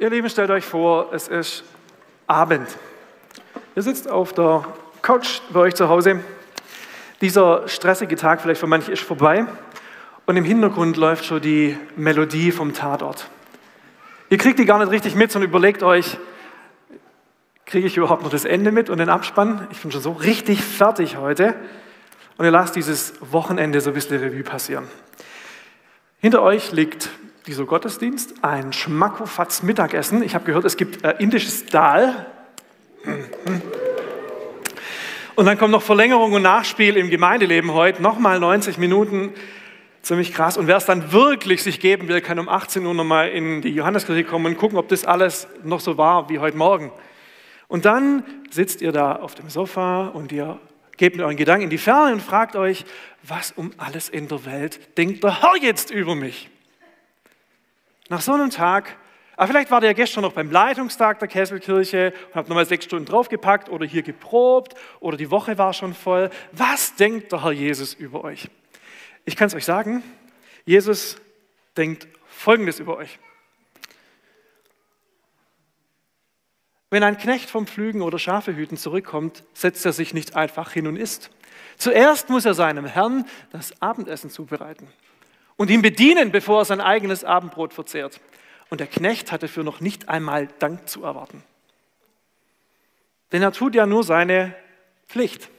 Ihr Lieben, stellt euch vor, es ist Abend. Ihr sitzt auf der Couch bei euch zu Hause. Dieser stressige Tag vielleicht für manche ist vorbei und im Hintergrund läuft schon die Melodie vom Tatort. Ihr kriegt die gar nicht richtig mit, sondern überlegt euch, kriege ich überhaupt noch das Ende mit und den Abspann? Ich bin schon so richtig fertig heute. Und ihr lasst dieses Wochenende so ein bisschen Revue passieren. Hinter euch liegt dieser Gottesdienst, ein Schmackofatz Mittagessen. Ich habe gehört, es gibt äh, indisches Dal. Und dann kommt noch Verlängerung und Nachspiel im Gemeindeleben heute, nochmal 90 Minuten. Ziemlich krass. Und wer es dann wirklich sich geben will, kann um 18 Uhr nochmal in die Johanneskirche kommen und gucken, ob das alles noch so war wie heute Morgen. Und dann sitzt ihr da auf dem Sofa und ihr gebt mit euren Gedanken in die Ferne und fragt euch, was um alles in der Welt denkt der Herr jetzt über mich? Nach so einem Tag, aber vielleicht war der gestern noch beim Leitungstag der Kesselkirche und habt nochmal sechs Stunden draufgepackt oder hier geprobt oder die Woche war schon voll. Was denkt der Herr Jesus über euch? Ich kann es euch sagen, Jesus denkt Folgendes über euch. Wenn ein Knecht vom Pflügen oder Schafehüten zurückkommt, setzt er sich nicht einfach hin und isst. Zuerst muss er seinem Herrn das Abendessen zubereiten und ihn bedienen, bevor er sein eigenes Abendbrot verzehrt. Und der Knecht hatte für noch nicht einmal Dank zu erwarten. Denn er tut ja nur seine Pflicht.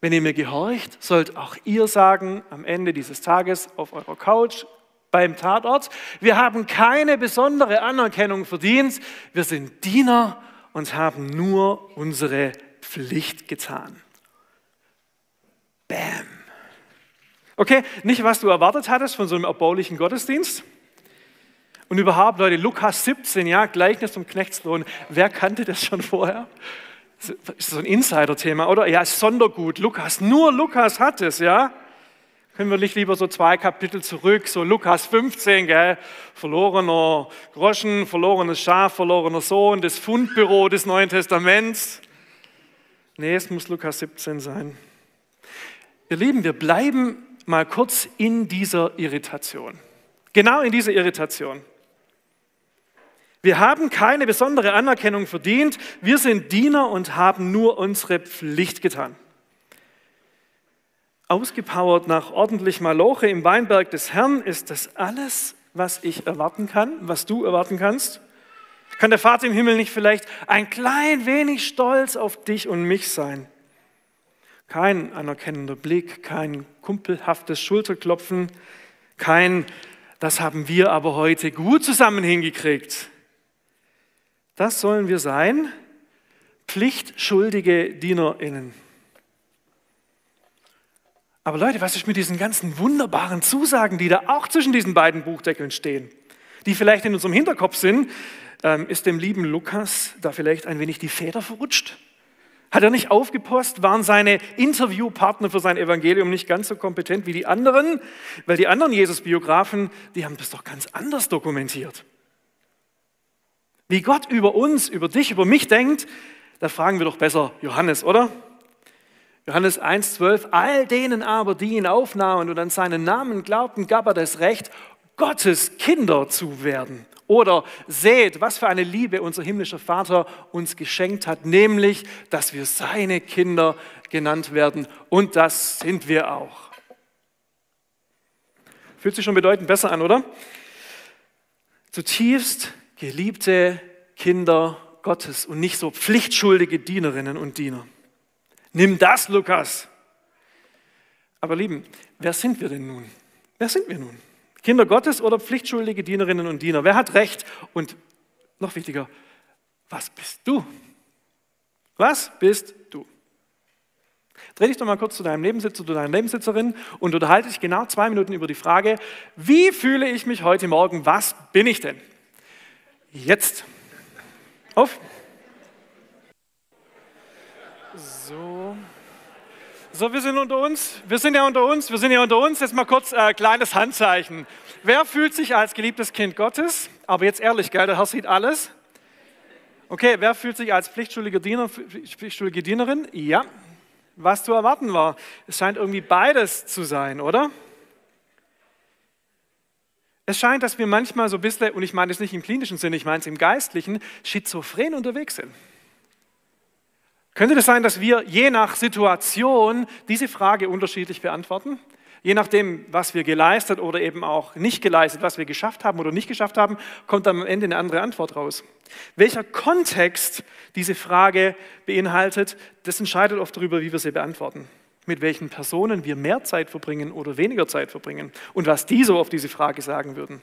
Wenn ihr mir gehorcht, sollt auch ihr sagen am Ende dieses Tages auf eurer Couch beim Tatort, wir haben keine besondere Anerkennung verdient, wir sind Diener und haben nur unsere Pflicht getan. Bam. Okay, nicht was du erwartet hattest von so einem erbaulichen Gottesdienst. Und überhaupt, Leute, Lukas 17, ja, Gleichnis vom Knechtslohn. Wer kannte das schon vorher? Ist so ein Insider-Thema, oder? Ja, Sondergut, Lukas. Nur Lukas hat es, ja. Können wir nicht lieber so zwei Kapitel zurück, so Lukas 15, gell? verlorener Groschen, verlorenes Schaf, verlorener Sohn, das Fundbüro des Neuen Testaments. Nee, es muss Lukas 17 sein. Ihr Lieben, wir bleiben mal kurz in dieser Irritation. Genau in dieser Irritation. Wir haben keine besondere Anerkennung verdient. Wir sind Diener und haben nur unsere Pflicht getan. Ausgepowert nach ordentlich Maloche im Weinberg des Herrn ist das alles, was ich erwarten kann, was du erwarten kannst. Kann der Vater im Himmel nicht vielleicht ein klein wenig stolz auf dich und mich sein? Kein anerkennender Blick, kein kumpelhaftes Schulterklopfen, kein, das haben wir aber heute gut zusammen hingekriegt. Das sollen wir sein, pflichtschuldige Dienerinnen. Aber Leute, was ist mit diesen ganzen wunderbaren Zusagen, die da auch zwischen diesen beiden Buchdeckeln stehen, die vielleicht in unserem Hinterkopf sind? Ähm, ist dem lieben Lukas da vielleicht ein wenig die Feder verrutscht? Hat er nicht aufgepasst? Waren seine Interviewpartner für sein Evangelium nicht ganz so kompetent wie die anderen? Weil die anderen Jesus-Biografen, die haben das doch ganz anders dokumentiert. Wie Gott über uns, über dich, über mich denkt, da fragen wir doch besser Johannes, oder? Johannes 1,12, all denen aber, die ihn aufnahmen und an seinen Namen glaubten, gab er das Recht, Gottes Kinder zu werden. Oder seht, was für eine Liebe unser himmlischer Vater uns geschenkt hat, nämlich, dass wir seine Kinder genannt werden. Und das sind wir auch. Fühlt sich schon bedeutend besser an, oder? Zutiefst geliebte Kinder Gottes und nicht so pflichtschuldige Dienerinnen und Diener. Nimm das, Lukas. Aber lieben, wer sind wir denn nun? Wer sind wir nun? Kinder Gottes oder pflichtschuldige Dienerinnen und Diener? Wer hat Recht? Und noch wichtiger, was bist du? Was bist du? Dreh dich doch mal kurz zu deinem Nebensitzer, zu deiner Nebensitzerin und unterhalte dich genau zwei Minuten über die Frage, wie fühle ich mich heute Morgen? Was bin ich denn? Jetzt. Auf. So. So, wir sind unter uns. Wir sind ja unter uns. Wir sind ja unter uns. Jetzt mal kurz ein äh, kleines Handzeichen. Wer fühlt sich als geliebtes Kind Gottes? Aber jetzt ehrlich, gell, der Herr sieht alles. Okay, wer fühlt sich als pflichtschuldige, Diener, pflichtschuldige Dienerin? Ja. Was zu erwarten war. Es scheint irgendwie beides zu sein, oder? Es scheint, dass wir manchmal so ein bisschen, und ich meine es nicht im klinischen Sinne, ich meine es im geistlichen, schizophren unterwegs sind. Könnte es das sein, dass wir je nach Situation diese Frage unterschiedlich beantworten? Je nachdem, was wir geleistet oder eben auch nicht geleistet, was wir geschafft haben oder nicht geschafft haben, kommt am Ende eine andere Antwort raus. Welcher Kontext diese Frage beinhaltet, das entscheidet oft darüber, wie wir sie beantworten. Mit welchen Personen wir mehr Zeit verbringen oder weniger Zeit verbringen und was die so auf diese Frage sagen würden.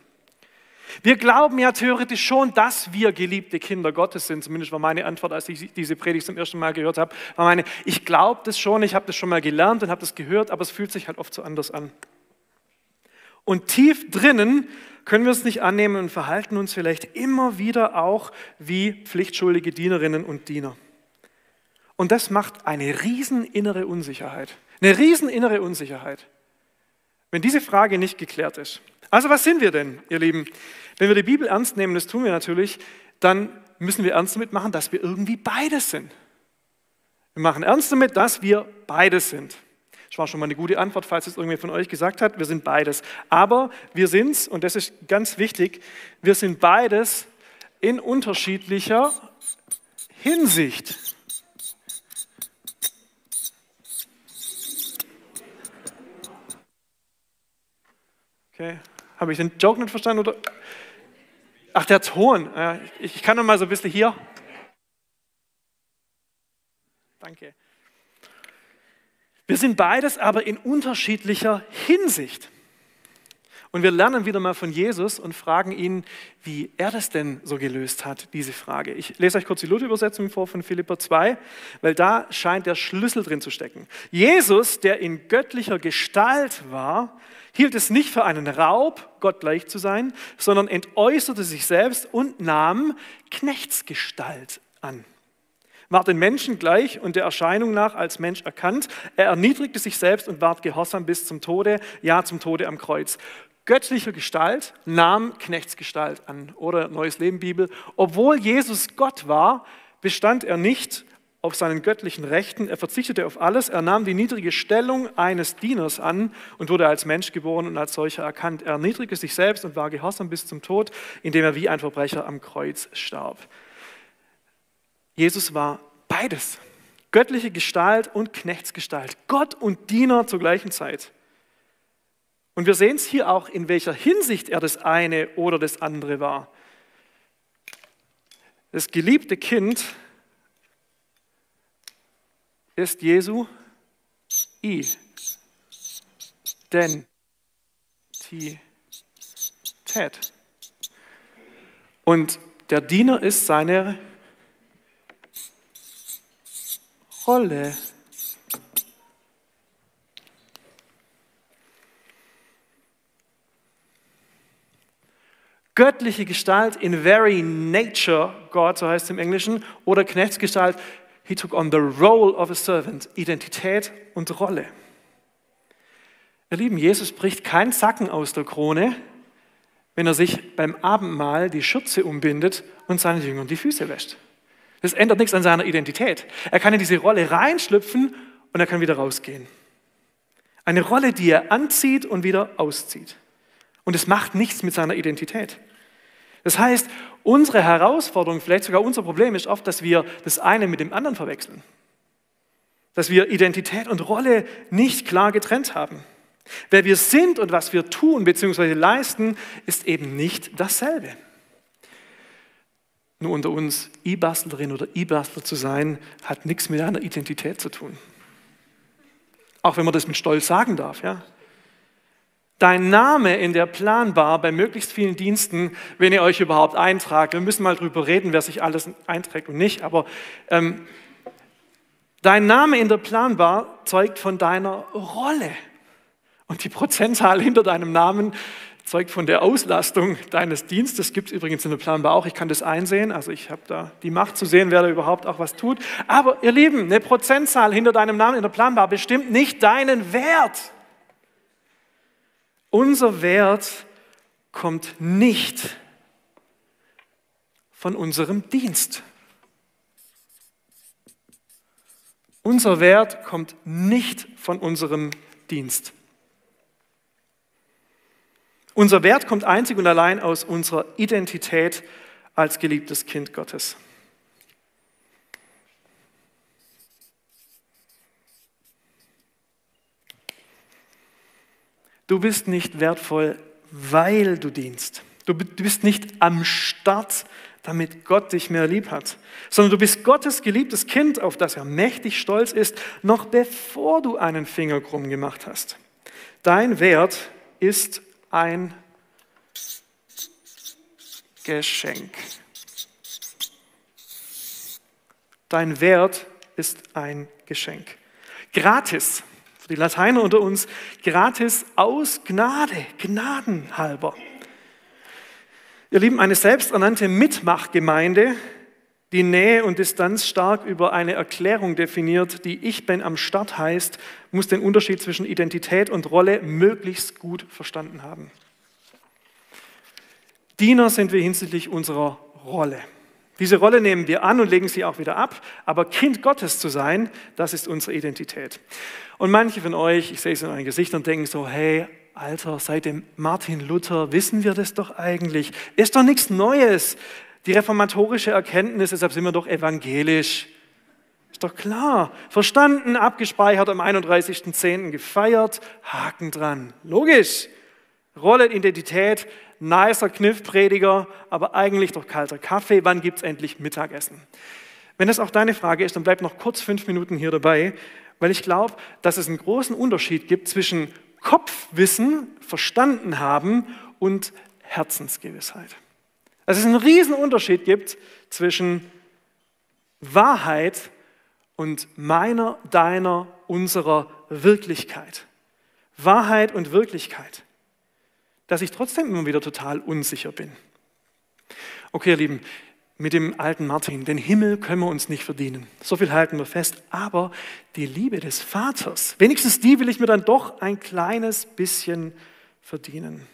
Wir glauben ja theoretisch schon, dass wir geliebte Kinder Gottes sind. Zumindest war meine Antwort, als ich diese Predigt zum ersten Mal gehört habe, war meine, ich glaube das schon, ich habe das schon mal gelernt und habe das gehört, aber es fühlt sich halt oft so anders an. Und tief drinnen können wir es nicht annehmen und verhalten uns vielleicht immer wieder auch wie pflichtschuldige Dienerinnen und Diener. Und das macht eine riesen innere Unsicherheit. Eine riesen innere Unsicherheit, wenn diese Frage nicht geklärt ist. Also was sind wir denn, ihr Lieben? Wenn wir die Bibel ernst nehmen, das tun wir natürlich, dann müssen wir ernst damit machen, dass wir irgendwie beides sind. Wir machen ernst damit, dass wir beides sind. Das war schon mal eine gute Antwort, falls es irgendwer von euch gesagt hat, wir sind beides. Aber wir sind es, und das ist ganz wichtig, wir sind beides in unterschiedlicher Hinsicht. Okay, habe ich den Joke nicht verstanden? Oder? Ach, der Ton. Ich kann noch mal so ein bisschen hier. Danke. Wir sind beides aber in unterschiedlicher Hinsicht. Und wir lernen wieder mal von Jesus und fragen ihn, wie er das denn so gelöst hat, diese Frage. Ich lese euch kurz die Luther-Übersetzung vor von Philippa 2, weil da scheint der Schlüssel drin zu stecken. Jesus, der in göttlicher Gestalt war, hielt es nicht für einen Raub, Gott gleich zu sein, sondern entäußerte sich selbst und nahm Knechtsgestalt an. War den Menschen gleich und der Erscheinung nach als Mensch erkannt. Er erniedrigte sich selbst und ward gehorsam bis zum Tode, ja zum Tode am Kreuz göttlicher Gestalt nahm Knechtsgestalt an. Oder Neues Leben Bibel. Obwohl Jesus Gott war, bestand er nicht auf seinen göttlichen Rechten. Er verzichtete auf alles. Er nahm die niedrige Stellung eines Dieners an und wurde als Mensch geboren und als solcher erkannt. Er erniedrigte sich selbst und war gehorsam bis zum Tod, indem er wie ein Verbrecher am Kreuz starb. Jesus war beides. Göttliche Gestalt und Knechtsgestalt. Gott und Diener zur gleichen Zeit. Und wir sehen es hier auch, in welcher Hinsicht er das eine oder das andere war. Das geliebte Kind ist Jesu Identität. Und der Diener ist seine Rolle. Göttliche Gestalt in very nature, God, so heißt es im Englischen, oder Knechtsgestalt, he took on the role of a servant, Identität und Rolle. Ihr Lieben, Jesus bricht keinen Sacken aus der Krone, wenn er sich beim Abendmahl die Schürze umbindet und seinen Jüngern die Füße wäscht. Das ändert nichts an seiner Identität. Er kann in diese Rolle reinschlüpfen und er kann wieder rausgehen. Eine Rolle, die er anzieht und wieder auszieht. Und es macht nichts mit seiner Identität. Das heißt, unsere Herausforderung, vielleicht sogar unser Problem ist oft, dass wir das eine mit dem anderen verwechseln. Dass wir Identität und Rolle nicht klar getrennt haben. Wer wir sind und was wir tun bzw. leisten, ist eben nicht dasselbe. Nur unter uns, E-Bastlerin oder E-Bastler zu sein, hat nichts mit einer Identität zu tun. Auch wenn man das mit Stolz sagen darf, ja dein Name in der Planbar bei möglichst vielen Diensten, wenn ihr euch überhaupt eintragt. Wir müssen mal drüber reden, wer sich alles einträgt und nicht, aber ähm, dein Name in der Planbar zeugt von deiner Rolle. Und die Prozentzahl hinter deinem Namen zeugt von der Auslastung deines Dienstes. Gibt es übrigens in der Planbar auch. Ich kann das einsehen. Also ich habe da die Macht zu sehen, wer da überhaupt auch was tut. Aber ihr Lieben, eine Prozentzahl hinter deinem Namen in der Planbar bestimmt nicht deinen Wert. Unser Wert kommt nicht von unserem Dienst. Unser Wert kommt nicht von unserem Dienst. Unser Wert kommt einzig und allein aus unserer Identität als geliebtes Kind Gottes. Du bist nicht wertvoll, weil du dienst. Du bist nicht am Start, damit Gott dich mehr lieb hat, sondern du bist Gottes geliebtes Kind, auf das er mächtig stolz ist, noch bevor du einen Finger krumm gemacht hast. Dein Wert ist ein Geschenk. Dein Wert ist ein Geschenk. Gratis, die Lateiner unter uns, gratis aus Gnade, gnadenhalber. Ihr Lieben, eine selbsternannte Mitmachgemeinde, die Nähe und Distanz stark über eine Erklärung definiert, die Ich bin am Start heißt, muss den Unterschied zwischen Identität und Rolle möglichst gut verstanden haben. Diener sind wir hinsichtlich unserer Rolle. Diese Rolle nehmen wir an und legen sie auch wieder ab, aber Kind Gottes zu sein, das ist unsere Identität. Und manche von euch, ich sehe es in euren Gesichtern, denken so, hey, Alter, seit dem Martin Luther wissen wir das doch eigentlich. Ist doch nichts Neues. Die reformatorische Erkenntnis, deshalb sind wir doch evangelisch. Ist doch klar. Verstanden, abgespeichert, am 31.10. gefeiert, Haken dran. Logisch. Rolle, Identität, nicer Kniffprediger, aber eigentlich doch kalter Kaffee. Wann gibt es endlich Mittagessen? Wenn das auch deine Frage ist, dann bleib noch kurz fünf Minuten hier dabei, weil ich glaube, dass es einen großen Unterschied gibt zwischen Kopfwissen verstanden haben und Herzensgewissheit. Dass es einen riesen Unterschied gibt zwischen Wahrheit und meiner, deiner, unserer Wirklichkeit. Wahrheit und Wirklichkeit. Dass ich trotzdem immer wieder total unsicher bin. Okay, ihr Lieben, mit dem alten Martin. Den Himmel können wir uns nicht verdienen. So viel halten wir fest. Aber die Liebe des Vaters, wenigstens die will ich mir dann doch ein kleines bisschen verdienen.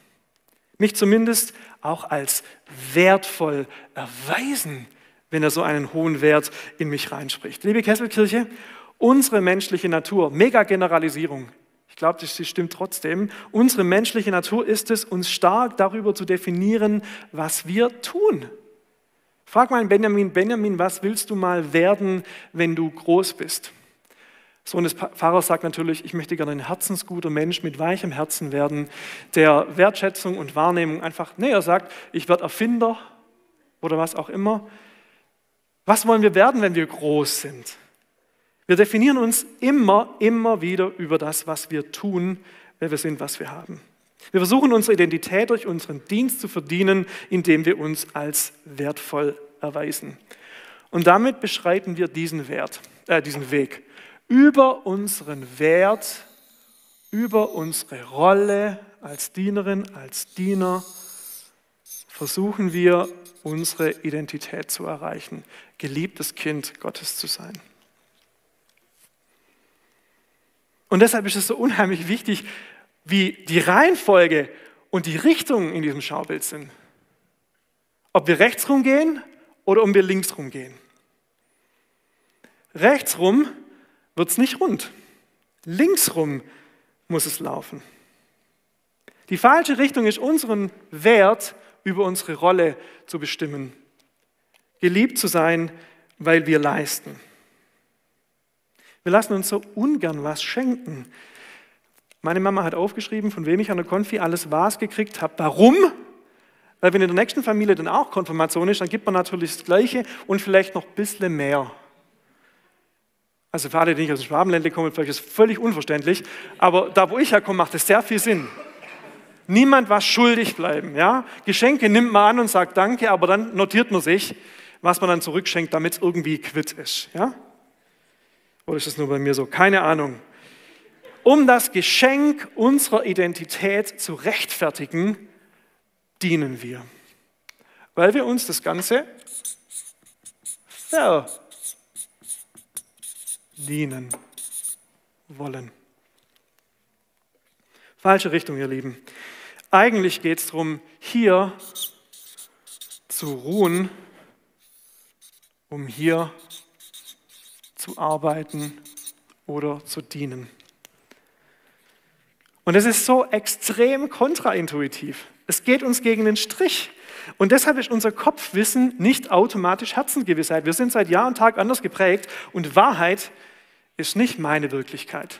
Mich zumindest auch als wertvoll erweisen, wenn er so einen hohen Wert in mich reinspricht. Liebe Kesselkirche, unsere menschliche Natur, mega Generalisierung, ich glaube, das stimmt trotzdem. Unsere menschliche Natur ist es, uns stark darüber zu definieren, was wir tun. Frag mal Benjamin, Benjamin, was willst du mal werden, wenn du groß bist? Sohn des Pfarrers sagt natürlich, ich möchte gerne ein herzensguter Mensch mit weichem Herzen werden, der Wertschätzung und Wahrnehmung einfach, nee, er sagt, ich werde Erfinder oder was auch immer. Was wollen wir werden, wenn wir groß sind? Wir definieren uns immer, immer wieder über das, was wir tun, wer wir sind, was wir haben. Wir versuchen unsere Identität durch unseren Dienst zu verdienen, indem wir uns als wertvoll erweisen. Und damit beschreiten wir diesen, Wert, äh, diesen Weg. Über unseren Wert, über unsere Rolle als Dienerin, als Diener versuchen wir unsere Identität zu erreichen, geliebtes Kind Gottes zu sein. Und deshalb ist es so unheimlich wichtig, wie die Reihenfolge und die Richtung in diesem Schaubild sind. Ob wir rechts rumgehen oder ob wir links rumgehen. Rechts rum wird es nicht rund. Links rum muss es laufen. Die falsche Richtung ist unseren Wert über unsere Rolle zu bestimmen. Geliebt zu sein, weil wir leisten. Wir lassen uns so ungern was schenken. Meine Mama hat aufgeschrieben, von wem ich an der Konfi alles was gekriegt habe. Warum? Weil wenn in der nächsten Familie dann auch Konfirmation ist, dann gibt man natürlich das Gleiche und vielleicht noch ein bisschen mehr. Also für alle, die nicht aus dem Schwabenländle kommen, vielleicht ist es völlig unverständlich, aber da, wo ich herkomme, macht es sehr viel Sinn. Niemand was schuldig bleiben. Ja? Geschenke nimmt man an und sagt Danke, aber dann notiert man sich, was man dann zurückschenkt, damit es irgendwie quitt ist. Ja? Oder ist das nur bei mir so? Keine Ahnung um das Geschenk unserer Identität zu rechtfertigen, dienen wir. Weil wir uns das Ganze verdienen wollen. Falsche Richtung, ihr Lieben. Eigentlich geht es darum, hier zu ruhen, um hier zu arbeiten oder zu dienen. Und es ist so extrem kontraintuitiv. Es geht uns gegen den Strich. Und deshalb ist unser Kopfwissen nicht automatisch Herzengewissheit. Wir sind seit Jahr und Tag anders geprägt und Wahrheit ist nicht meine Wirklichkeit.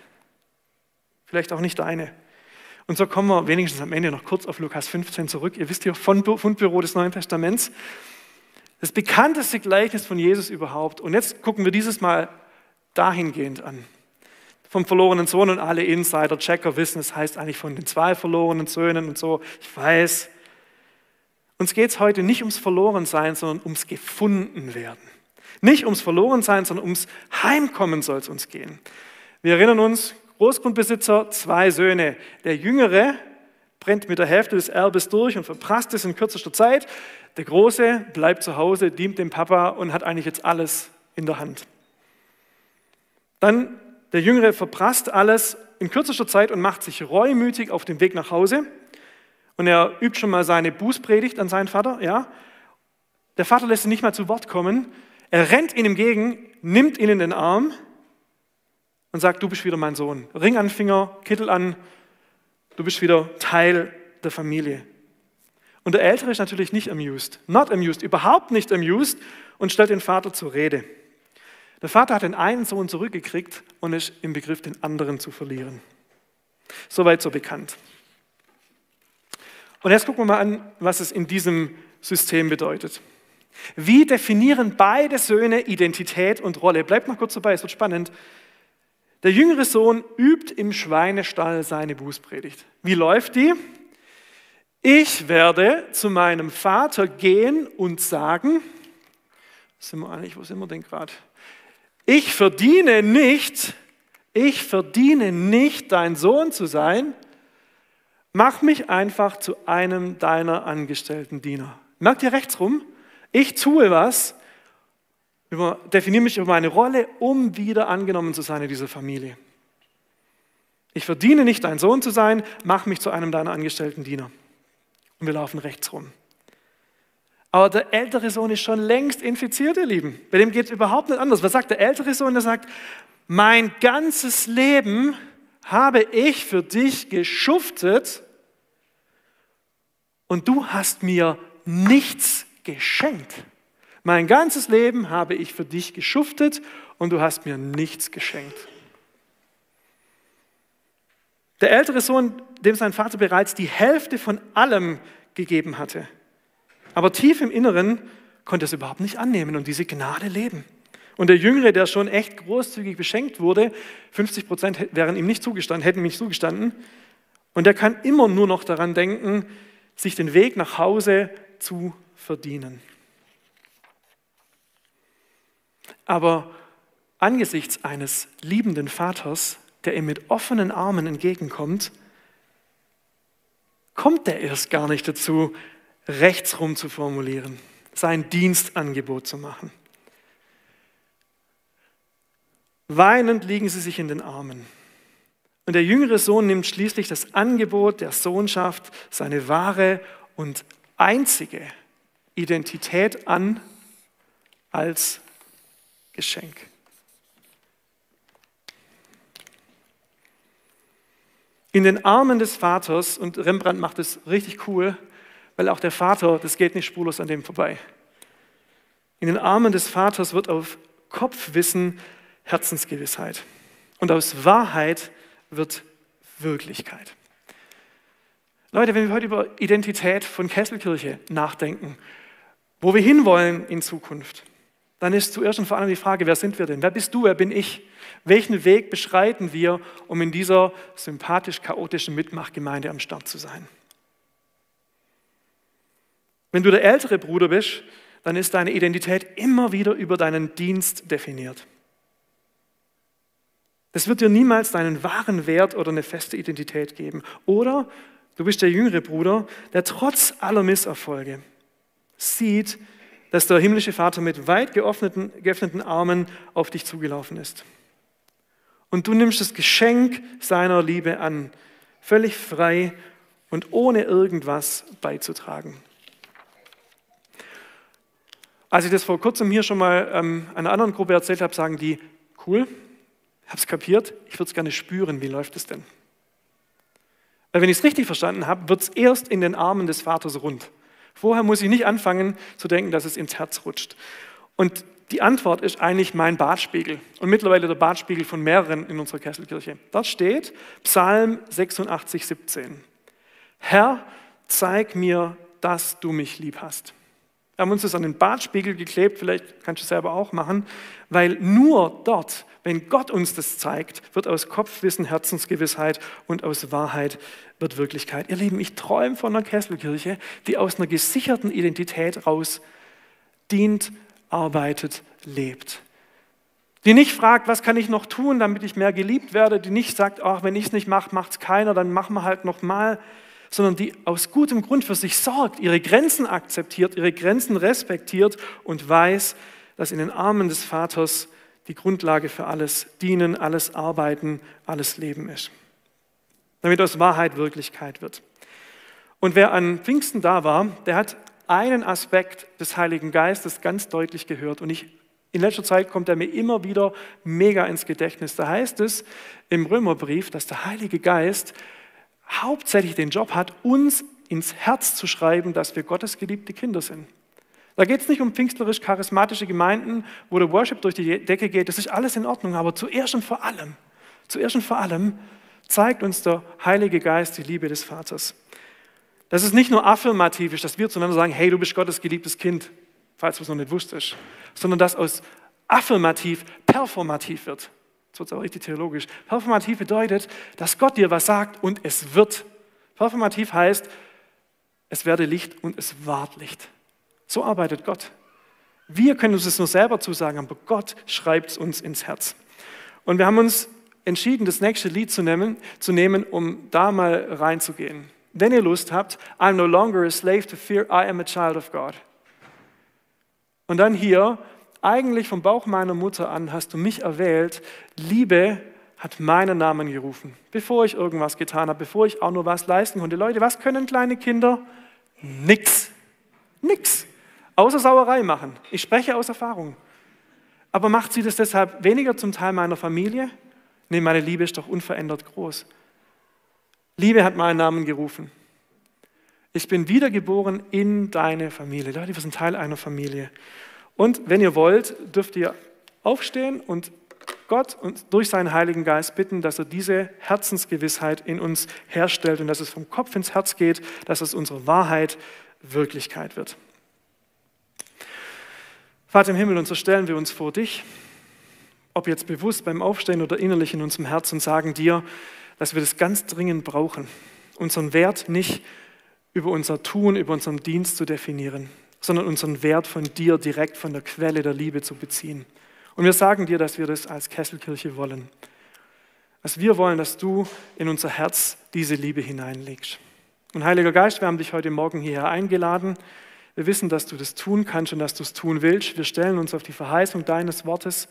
Vielleicht auch nicht deine. Und so kommen wir wenigstens am Ende noch kurz auf Lukas 15 zurück. Ihr wisst hier von Fundbüro des Neuen Testaments. Das bekannteste Gleichnis von Jesus überhaupt. Und jetzt gucken wir dieses Mal dahingehend an. Vom verlorenen Sohn und alle Insider-Checker wissen, es heißt eigentlich von den zwei verlorenen Söhnen und so. Ich weiß. Uns geht es heute nicht ums Verlorensein, sondern ums Gefundenwerden. Nicht ums Verlorensein, sondern ums Heimkommen soll es uns gehen. Wir erinnern uns, Großgrundbesitzer, zwei Söhne. Der Jüngere brennt mit der Hälfte des Erbes durch und verprasst es in kürzester Zeit. Der Große bleibt zu Hause, dient dem Papa und hat eigentlich jetzt alles in der Hand. Dann der Jüngere verprasst alles in kürzester Zeit und macht sich reumütig auf den Weg nach Hause. Und er übt schon mal seine Bußpredigt an seinen Vater. Ja? Der Vater lässt ihn nicht mal zu Wort kommen. Er rennt ihm entgegen, nimmt ihn in den Arm und sagt, du bist wieder mein Sohn. Ring an den Finger, Kittel an, du bist wieder Teil der Familie. Und der Ältere ist natürlich nicht amused, not amused, überhaupt nicht amused und stellt den Vater zur Rede. Der Vater hat den einen Sohn zurückgekriegt und ist im Begriff, den anderen zu verlieren. Soweit so bekannt. Und jetzt gucken wir mal an, was es in diesem System bedeutet. Wie definieren beide Söhne Identität und Rolle? Bleibt noch kurz dabei, es wird spannend. Der jüngere Sohn übt im Schweinestall seine Bußpredigt. Wie läuft die? Ich werde zu meinem Vater gehen und sagen, sind wir eigentlich, wo sind wir denn gerade? Ich verdiene nicht, ich verdiene nicht, dein Sohn zu sein. Mach mich einfach zu einem deiner angestellten Diener. Merkt ihr rechts rum? Ich tue was, über, definiere mich über meine Rolle, um wieder angenommen zu sein in dieser Familie. Ich verdiene nicht, dein Sohn zu sein, mach mich zu einem deiner angestellten Diener. Und wir laufen rechts rum. Aber der ältere Sohn ist schon längst infiziert, ihr Lieben. Bei dem geht es überhaupt nicht anders. Was sagt der ältere Sohn? Der sagt, mein ganzes Leben habe ich für dich geschuftet und du hast mir nichts geschenkt. Mein ganzes Leben habe ich für dich geschuftet und du hast mir nichts geschenkt. Der ältere Sohn, dem sein Vater bereits die Hälfte von allem gegeben hatte. Aber tief im Inneren konnte es überhaupt nicht annehmen und diese Gnade leben. Und der Jüngere, der schon echt großzügig beschenkt wurde, 50 Prozent wären ihm nicht zugestanden, hätten ihm nicht zugestanden. Und der kann immer nur noch daran denken, sich den Weg nach Hause zu verdienen. Aber angesichts eines liebenden Vaters, der ihm mit offenen Armen entgegenkommt, kommt er erst gar nicht dazu, rechtsrum zu formulieren, sein Dienstangebot zu machen. Weinend liegen sie sich in den Armen. Und der jüngere Sohn nimmt schließlich das Angebot der Sohnschaft, seine wahre und einzige Identität an als Geschenk. In den Armen des Vaters, und Rembrandt macht es richtig cool, weil auch der Vater, das geht nicht spurlos an dem vorbei. In den Armen des Vaters wird auf Kopfwissen Herzensgewissheit. Und aus Wahrheit wird Wirklichkeit. Leute, wenn wir heute über Identität von Kesselkirche nachdenken, wo wir hinwollen in Zukunft, dann ist zuerst und vor allem die Frage, wer sind wir denn? Wer bist du, wer bin ich? Welchen Weg beschreiten wir, um in dieser sympathisch-chaotischen Mitmachgemeinde am Start zu sein? Wenn du der ältere Bruder bist, dann ist deine Identität immer wieder über deinen Dienst definiert. Das wird dir niemals deinen wahren Wert oder eine feste Identität geben. Oder du bist der jüngere Bruder, der trotz aller Misserfolge sieht, dass der himmlische Vater mit weit geöffneten, geöffneten Armen auf dich zugelaufen ist. Und du nimmst das Geschenk seiner Liebe an, völlig frei und ohne irgendwas beizutragen. Als ich das vor kurzem hier schon mal ähm, einer anderen Gruppe erzählt habe, sagen die, cool, es kapiert, ich würde es gerne spüren, wie läuft es denn? Weil wenn ich es richtig verstanden habe, wird es erst in den Armen des Vaters rund. Vorher muss ich nicht anfangen zu denken, dass es ins Herz rutscht. Und die Antwort ist eigentlich mein Badspiegel und mittlerweile der Badspiegel von mehreren in unserer Kesselkirche. Dort steht Psalm 86, 17. Herr, zeig mir, dass du mich lieb hast. Wir haben uns das an den Badspiegel geklebt, vielleicht kannst du es selber auch machen, weil nur dort, wenn Gott uns das zeigt, wird aus Kopfwissen Herzensgewissheit und aus Wahrheit wird Wirklichkeit. Ihr Lieben, ich träume von einer Kesselkirche, die aus einer gesicherten Identität raus dient, arbeitet, lebt. Die nicht fragt, was kann ich noch tun, damit ich mehr geliebt werde, die nicht sagt, ach, wenn ich es nicht mache, macht es keiner, dann machen wir halt noch mal, sondern die aus gutem Grund für sich sorgt, ihre Grenzen akzeptiert, ihre Grenzen respektiert und weiß, dass in den Armen des Vaters die Grundlage für alles Dienen, alles Arbeiten, alles Leben ist. Damit aus Wahrheit Wirklichkeit wird. Und wer an Pfingsten da war, der hat einen Aspekt des Heiligen Geistes ganz deutlich gehört. Und ich, in letzter Zeit kommt er mir immer wieder mega ins Gedächtnis. Da heißt es im Römerbrief, dass der Heilige Geist hauptsächlich den Job hat, uns ins Herz zu schreiben, dass wir Gottes geliebte Kinder sind. Da geht es nicht um pfingstlerisch-charismatische Gemeinden, wo der Worship durch die Decke geht. Das ist alles in Ordnung. Aber zuerst und vor allem, zuerst und vor allem zeigt uns der Heilige Geist die Liebe des Vaters. Dass es nicht nur affirmativ ist, dass wir zueinander sagen, hey, du bist Gottes geliebtes Kind, falls du es noch nicht wusstest, sondern dass aus affirmativ performativ wird. Jetzt wird es auch richtig theologisch. Performativ bedeutet, dass Gott dir was sagt und es wird. Performativ heißt, es werde Licht und es ward Licht. So arbeitet Gott. Wir können uns das nur selber zusagen, aber Gott schreibt es uns ins Herz. Und wir haben uns entschieden, das nächste Lied zu nehmen, zu nehmen um da mal reinzugehen wenn ihr Lust habt, I'm no longer a slave to fear, I am a child of God. Und dann hier, eigentlich vom Bauch meiner Mutter an hast du mich erwählt, Liebe hat meinen Namen gerufen, bevor ich irgendwas getan habe, bevor ich auch nur was leisten konnte. Leute, was können kleine Kinder? Nix. Nix. Außer Sauerei machen. Ich spreche aus Erfahrung. Aber macht sie das deshalb weniger zum Teil meiner Familie? Nee, meine Liebe ist doch unverändert groß. Liebe hat meinen Namen gerufen. Ich bin wiedergeboren in deine Familie. Leute, wir sind Teil einer Familie. Und wenn ihr wollt, dürft ihr aufstehen und Gott und durch seinen Heiligen Geist bitten, dass er diese Herzensgewissheit in uns herstellt und dass es vom Kopf ins Herz geht, dass es unsere Wahrheit Wirklichkeit wird. Vater im Himmel, und so stellen wir uns vor dich, ob jetzt bewusst beim Aufstehen oder innerlich in unserem Herzen, sagen dir, dass wir das ganz dringend brauchen, unseren Wert nicht über unser Tun, über unseren Dienst zu definieren, sondern unseren Wert von dir direkt von der Quelle der Liebe zu beziehen. Und wir sagen dir, dass wir das als Kesselkirche wollen. Dass wir wollen, dass du in unser Herz diese Liebe hineinlegst. Und Heiliger Geist, wir haben dich heute Morgen hierher eingeladen. Wir wissen, dass du das tun kannst und dass du es tun willst. Wir stellen uns auf die Verheißung deines Wortes,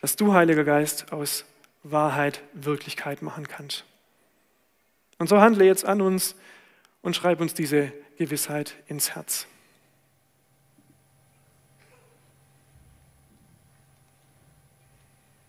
dass du, Heiliger Geist, aus Wahrheit Wirklichkeit machen kannst. Und so handle jetzt an uns und schreib uns diese Gewissheit ins Herz.